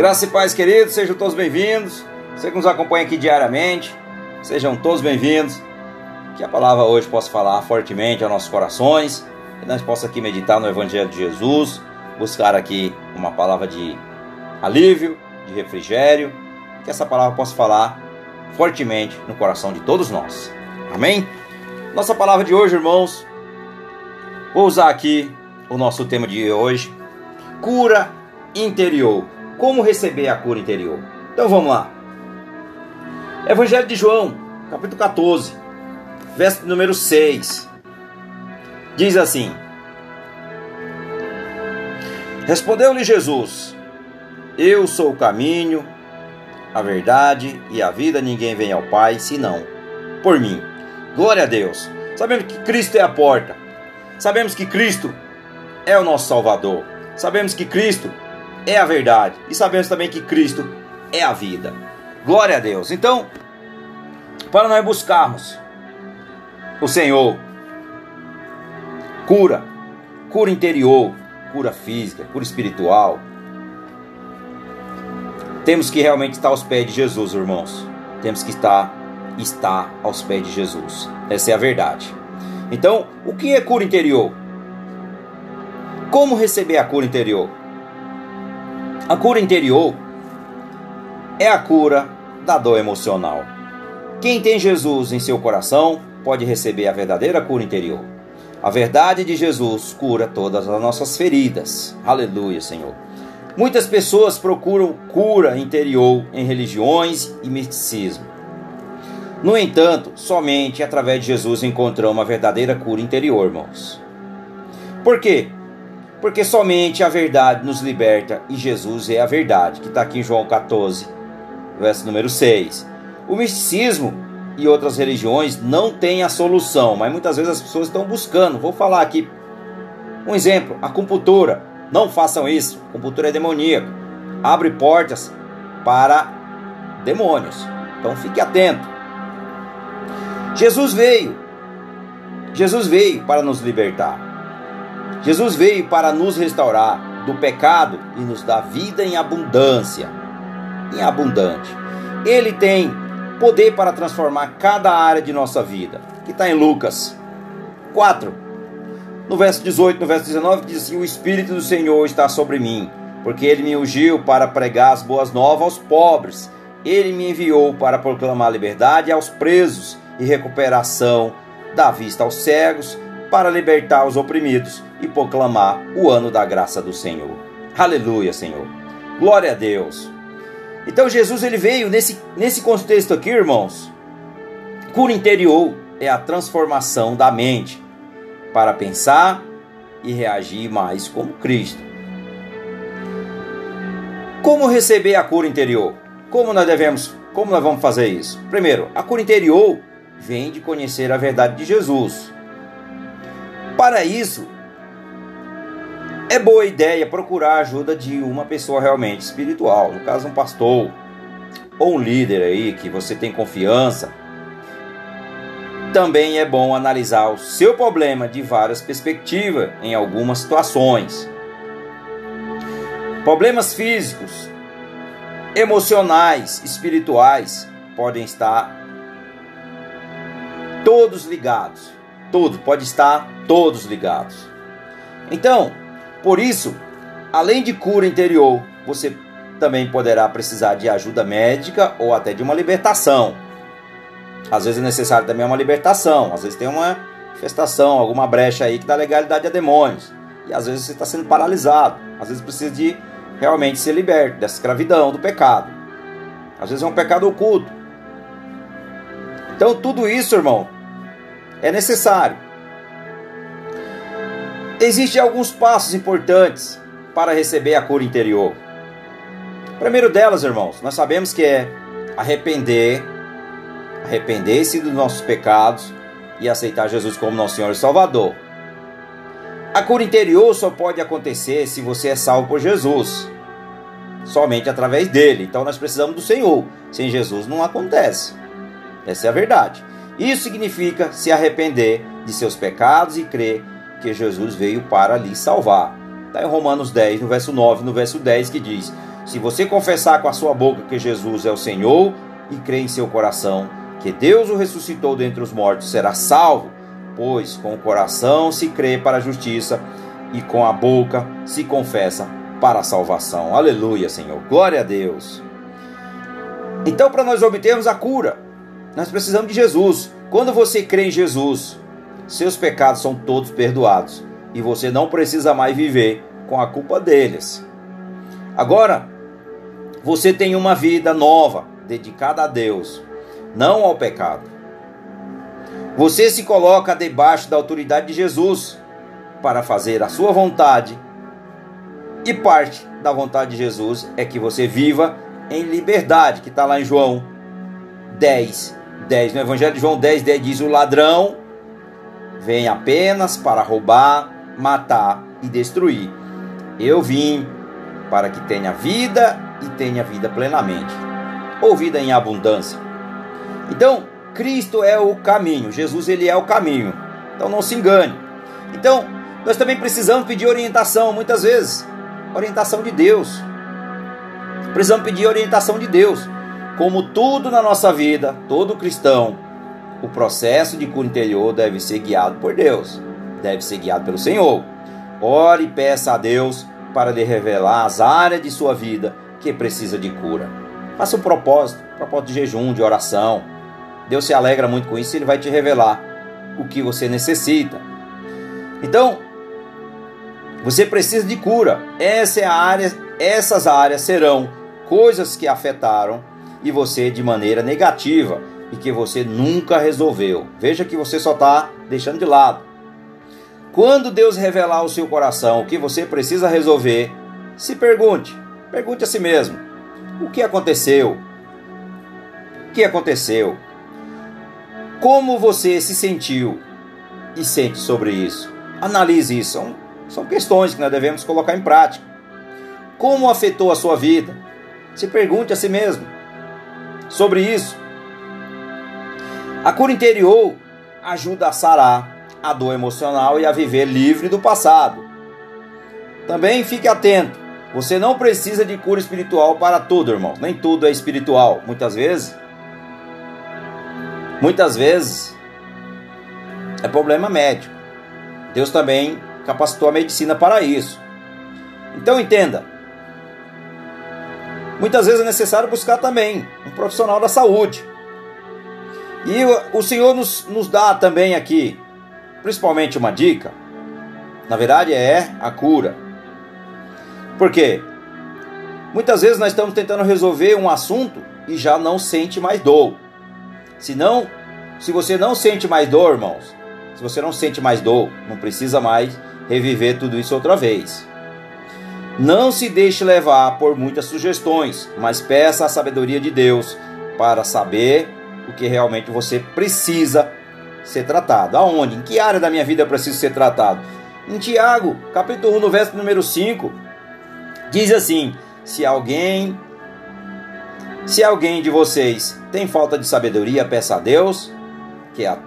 Graça e paz, queridos, sejam todos bem-vindos. Você que nos acompanha aqui diariamente, sejam todos bem-vindos. Que a palavra hoje possa falar fortemente aos nossos corações, que nós possamos aqui meditar no Evangelho de Jesus, buscar aqui uma palavra de alívio, de refrigério, que essa palavra possa falar fortemente no coração de todos nós. Amém? Nossa palavra de hoje, irmãos, vou usar aqui o nosso tema de hoje: cura interior como receber a cura interior. Então vamos lá. Evangelho de João, capítulo 14, verso número 6. Diz assim: Respondeu-lhe Jesus: Eu sou o caminho, a verdade e a vida, ninguém vem ao Pai senão por mim. Glória a Deus. Sabemos que Cristo é a porta. Sabemos que Cristo é o nosso Salvador. Sabemos que Cristo é a verdade. E sabemos também que Cristo é a vida. Glória a Deus. Então, para nós buscarmos o Senhor, cura, cura interior, cura física, cura espiritual, temos que realmente estar aos pés de Jesus, irmãos. Temos que estar, estar aos pés de Jesus. Essa é a verdade. Então, o que é cura interior? Como receber a cura interior? A cura interior é a cura da dor emocional. Quem tem Jesus em seu coração pode receber a verdadeira cura interior. A verdade de Jesus cura todas as nossas feridas. Aleluia, Senhor. Muitas pessoas procuram cura interior em religiões e misticismo. No entanto, somente através de Jesus encontramos uma verdadeira cura interior, irmãos. Por quê? Porque somente a verdade nos liberta e Jesus é a verdade, que está aqui em João 14, verso número 6. O misticismo e outras religiões não têm a solução, mas muitas vezes as pessoas estão buscando. Vou falar aqui um exemplo: a acupuntura. Não façam isso, a acupuntura é demoníaca, abre portas para demônios. Então fique atento. Jesus veio, Jesus veio para nos libertar. Jesus veio para nos restaurar do pecado e nos dar vida em abundância. Em abundante. Ele tem poder para transformar cada área de nossa vida. Que está em Lucas 4. No verso 18, no verso 19, diz assim: O Espírito do Senhor está sobre mim, porque ele me ungiu para pregar as boas novas aos pobres. Ele me enviou para proclamar liberdade aos presos e recuperação da vista aos cegos para libertar os oprimidos e proclamar o ano da graça do Senhor. Aleluia, Senhor. Glória a Deus. Então Jesus ele veio nesse, nesse contexto aqui, irmãos. Cura interior é a transformação da mente para pensar e reagir mais como Cristo. Como receber a cura interior? Como nós devemos, como nós vamos fazer isso? Primeiro, a cura interior vem de conhecer a verdade de Jesus. Para isso, é boa ideia procurar a ajuda de uma pessoa realmente espiritual, no caso um pastor ou um líder aí que você tem confiança. Também é bom analisar o seu problema de várias perspectivas em algumas situações. Problemas físicos, emocionais, espirituais podem estar todos ligados. Todos, pode estar todos ligados. Então, por isso, além de cura interior, você também poderá precisar de ajuda médica ou até de uma libertação. Às vezes é necessário também uma libertação, às vezes tem uma infestação, alguma brecha aí que dá legalidade a demônios. E às vezes você está sendo paralisado, às vezes precisa de realmente ser liberto dessa escravidão, do pecado. Às vezes é um pecado oculto. Então tudo isso, irmão, é necessário. Existem alguns passos importantes para receber a cura interior. O primeiro delas, irmãos, nós sabemos que é arrepender, arrepender-se dos nossos pecados e aceitar Jesus como nosso Senhor e Salvador. A cura interior só pode acontecer se você é salvo por Jesus, somente através dele. Então nós precisamos do Senhor. Sem Jesus não acontece. Essa é a verdade. Isso significa se arrepender de seus pecados e crer que Jesus veio para lhe salvar. Está em Romanos 10, no verso 9, no verso 10, que diz: Se você confessar com a sua boca que Jesus é o Senhor e crer em seu coração que Deus o ressuscitou dentre os mortos, será salvo, pois com o coração se crê para a justiça e com a boca se confessa para a salvação. Aleluia, Senhor. Glória a Deus. Então, para nós obtermos a cura, nós precisamos de Jesus. Quando você crê em Jesus, seus pecados são todos perdoados e você não precisa mais viver com a culpa deles. Agora, você tem uma vida nova, dedicada a Deus, não ao pecado. Você se coloca debaixo da autoridade de Jesus para fazer a sua vontade, e parte da vontade de Jesus é que você viva em liberdade, que está lá em João 10, 10. No Evangelho de João 10, 10 diz: O ladrão vem apenas para roubar, matar e destruir. Eu vim para que tenha vida e tenha vida plenamente, ou vida em abundância. Então, Cristo é o caminho, Jesus ele é o caminho. Então não se engane. Então, nós também precisamos pedir orientação muitas vezes, orientação de Deus. Precisamos pedir orientação de Deus. Como tudo na nossa vida, todo cristão, o processo de cura interior deve ser guiado por Deus, deve ser guiado pelo Senhor. Ore e peça a Deus para lhe revelar as áreas de sua vida que precisa de cura. Faça um propósito, um propósito de jejum, de oração. Deus se alegra muito com isso, ele vai te revelar o que você necessita. Então, você precisa de cura. Essa é área, essas áreas serão coisas que afetaram e você de maneira negativa e que você nunca resolveu. Veja que você só está deixando de lado. Quando Deus revelar ao seu coração o que você precisa resolver, se pergunte, pergunte a si mesmo: o que aconteceu? O que aconteceu? Como você se sentiu e sente sobre isso? Analise isso. São, são questões que nós devemos colocar em prática. Como afetou a sua vida? Se pergunte a si mesmo sobre isso. A cura interior ajuda a sarar a dor emocional e a viver livre do passado. Também fique atento. Você não precisa de cura espiritual para tudo, irmão. Nem tudo é espiritual. Muitas vezes, muitas vezes é problema médico. Deus também capacitou a medicina para isso. Então entenda. Muitas vezes é necessário buscar também um profissional da saúde. E o Senhor nos, nos dá também aqui principalmente uma dica, na verdade é a cura. Por quê? Muitas vezes nós estamos tentando resolver um assunto e já não sente mais dor. Se não, se você não sente mais dor, irmãos, se você não sente mais dor, não precisa mais reviver tudo isso outra vez. Não se deixe levar por muitas sugestões, mas peça a sabedoria de Deus para saber o que realmente você precisa ser tratado. Aonde? Em que área da minha vida eu preciso ser tratado? Em Tiago, capítulo 1, no verso número 5, diz assim: Se alguém se alguém de vocês tem falta de sabedoria, peça a Deus, que a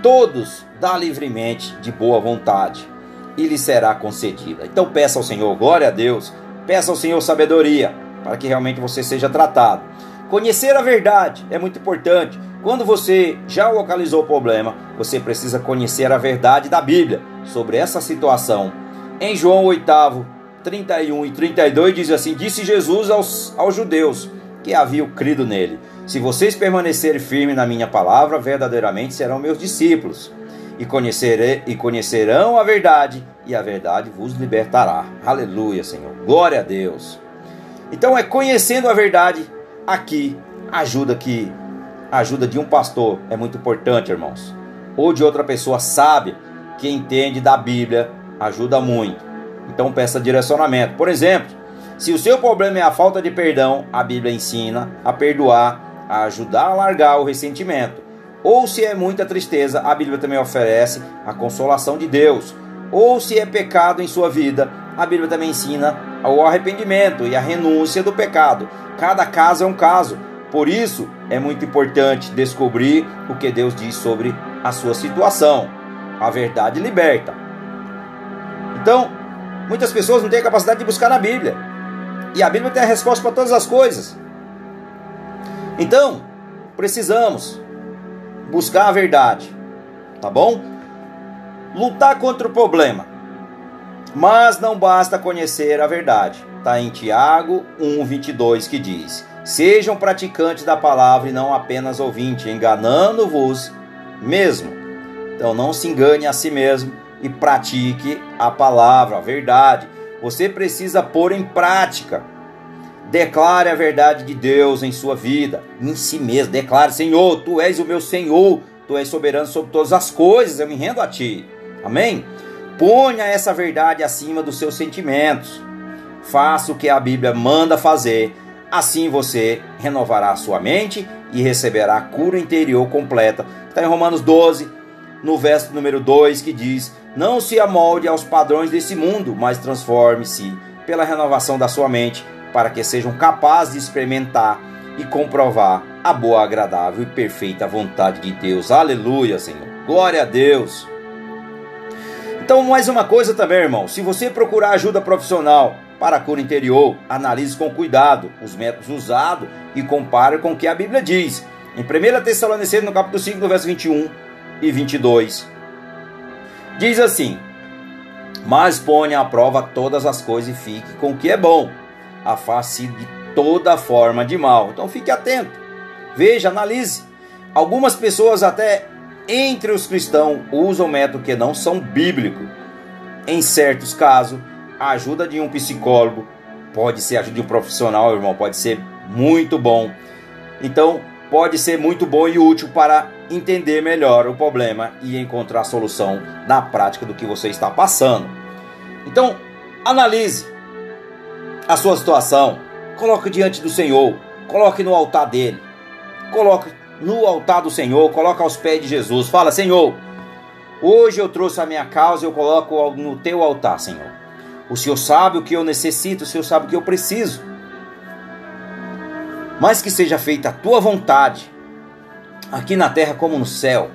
todos dá livremente de boa vontade, e lhe será concedida. Então peça ao Senhor, glória a Deus, peça ao Senhor sabedoria, para que realmente você seja tratado. Conhecer a verdade é muito importante. Quando você já localizou o problema, você precisa conhecer a verdade da Bíblia sobre essa situação. Em João 8, 31 e 32 diz assim: Disse Jesus aos, aos judeus que haviam crido nele: Se vocês permanecerem firmes na minha palavra, verdadeiramente serão meus discípulos. E, conhecerei, e conhecerão a verdade, e a verdade vos libertará. Aleluia, Senhor. Glória a Deus. Então é conhecendo a verdade aqui ajuda que a ajuda de um pastor é muito importante, irmãos. Ou de outra pessoa sábia que entende da Bíblia, ajuda muito. Então peça direcionamento. Por exemplo, se o seu problema é a falta de perdão, a Bíblia ensina a perdoar, a ajudar a largar o ressentimento. Ou se é muita tristeza, a Bíblia também oferece a consolação de Deus. Ou se é pecado em sua vida, a Bíblia também ensina o arrependimento e a renúncia do pecado. Cada caso é um caso. Por isso, é muito importante descobrir o que Deus diz sobre a sua situação. A verdade liberta. Então, muitas pessoas não têm a capacidade de buscar na Bíblia. E a Bíblia tem a resposta para todas as coisas. Então, precisamos buscar a verdade, tá bom? Lutar contra o problema. Mas não basta conhecer a verdade. Está em Tiago 1,22 que diz: Sejam praticantes da palavra e não apenas ouvintes, enganando-vos mesmo. Então não se engane a si mesmo e pratique a palavra, a verdade. Você precisa pôr em prática. Declare a verdade de Deus em sua vida, em si mesmo. Declare: Senhor, tu és o meu Senhor, tu és soberano sobre todas as coisas, eu me rendo a ti. Amém? Ponha essa verdade acima dos seus sentimentos. Faça o que a Bíblia manda fazer. Assim você renovará a sua mente e receberá a cura interior completa. Está em Romanos 12, no verso número 2, que diz: Não se amolde aos padrões desse mundo, mas transforme-se pela renovação da sua mente, para que sejam capazes de experimentar e comprovar a boa, agradável e perfeita vontade de Deus. Aleluia, Senhor. Glória a Deus. Então, mais uma coisa também, irmão. Se você procurar ajuda profissional para a cura interior, analise com cuidado os métodos usados e compare com o que a Bíblia diz. Em 1 Tessalonicenses, no capítulo 5, no verso 21 e 22, diz assim: Mas ponha à prova todas as coisas e fique com o que é bom. Afaste de toda forma de mal. Então, fique atento. Veja, analise. Algumas pessoas até entre os cristãos usam métodos que não são bíblicos. Em certos casos, a ajuda de um psicólogo pode ser a ajuda de um profissional, irmão, pode ser muito bom. Então, pode ser muito bom e útil para entender melhor o problema e encontrar a solução na prática do que você está passando. Então, analise a sua situação, coloque diante do Senhor, coloque no altar dele. Coloque no altar do Senhor, coloca aos pés de Jesus. Fala, Senhor, hoje eu trouxe a minha causa eu coloco no teu altar, Senhor. O Senhor sabe o que eu necessito, o Senhor sabe o que eu preciso. Mas que seja feita a tua vontade, aqui na terra como no céu.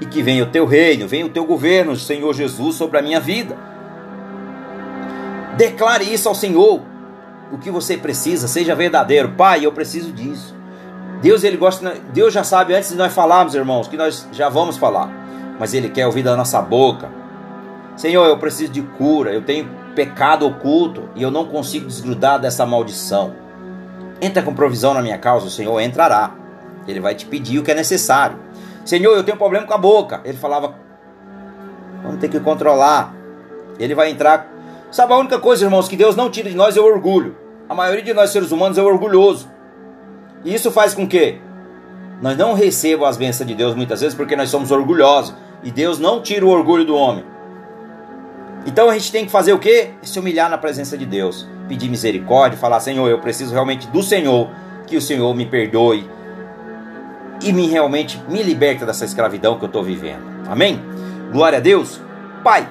E que venha o teu reino, venha o teu governo, Senhor Jesus, sobre a minha vida. Declare isso ao Senhor. O que você precisa, seja verdadeiro. Pai, eu preciso disso. Deus ele gosta, Deus já sabe antes de nós falarmos, irmãos, que nós já vamos falar, mas ele quer ouvir da nossa boca. Senhor, eu preciso de cura, eu tenho pecado oculto e eu não consigo desgrudar dessa maldição. Entra com provisão na minha causa, o Senhor entrará. Ele vai te pedir o que é necessário. Senhor, eu tenho um problema com a boca. Ele falava, vamos ter que controlar. Ele vai entrar. Sabe a única coisa, irmãos, que Deus não tira de nós é o orgulho. A maioria de nós seres humanos é orgulhoso. E isso faz com que nós não recebamos as bênçãos de Deus muitas vezes porque nós somos orgulhosos. E Deus não tira o orgulho do homem. Então a gente tem que fazer o quê? Se humilhar na presença de Deus. Pedir misericórdia, falar, Senhor, eu preciso realmente do Senhor, que o Senhor me perdoe e me realmente me liberta dessa escravidão que eu estou vivendo. Amém? Glória a Deus. Pai,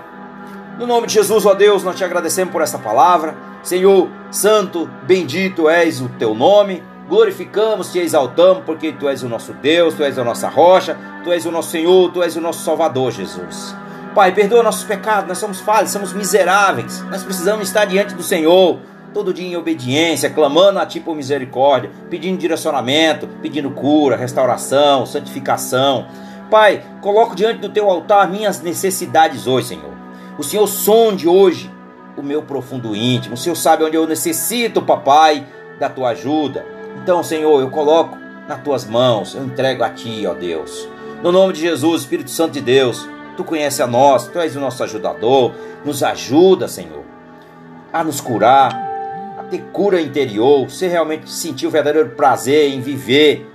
no nome de Jesus, ó Deus, nós te agradecemos por essa palavra. Senhor, santo, bendito és o teu nome glorificamos, te exaltamos, porque tu és o nosso Deus, tu és a nossa rocha, tu és o nosso Senhor, tu és o nosso Salvador, Jesus. Pai, perdoa nossos pecados, nós somos falhos, somos miseráveis, nós precisamos estar diante do Senhor, todo dia em obediência, clamando a Ti por misericórdia, pedindo direcionamento, pedindo cura, restauração, santificação. Pai, coloco diante do Teu altar minhas necessidades hoje, Senhor. O Senhor sonde hoje o meu profundo íntimo, o Senhor sabe onde eu necessito, papai, da Tua ajuda. Então, Senhor, eu coloco nas tuas mãos, eu entrego a ti, ó Deus. No nome de Jesus, Espírito Santo de Deus, tu conheces a nós, tu és o nosso ajudador, nos ajuda, Senhor, a nos curar, a ter cura interior, se realmente sentir o verdadeiro prazer em viver,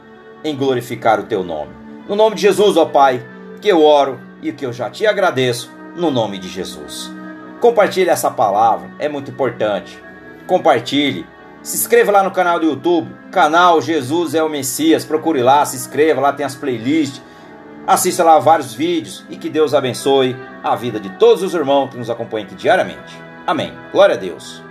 em glorificar o teu nome. No nome de Jesus, ó Pai, que eu oro e que eu já te agradeço, no nome de Jesus. Compartilhe essa palavra, é muito importante. Compartilhe se inscreva lá no canal do YouTube, canal Jesus é o Messias. Procure lá, se inscreva, lá tem as playlists. Assista lá vários vídeos e que Deus abençoe a vida de todos os irmãos que nos acompanham aqui diariamente. Amém. Glória a Deus.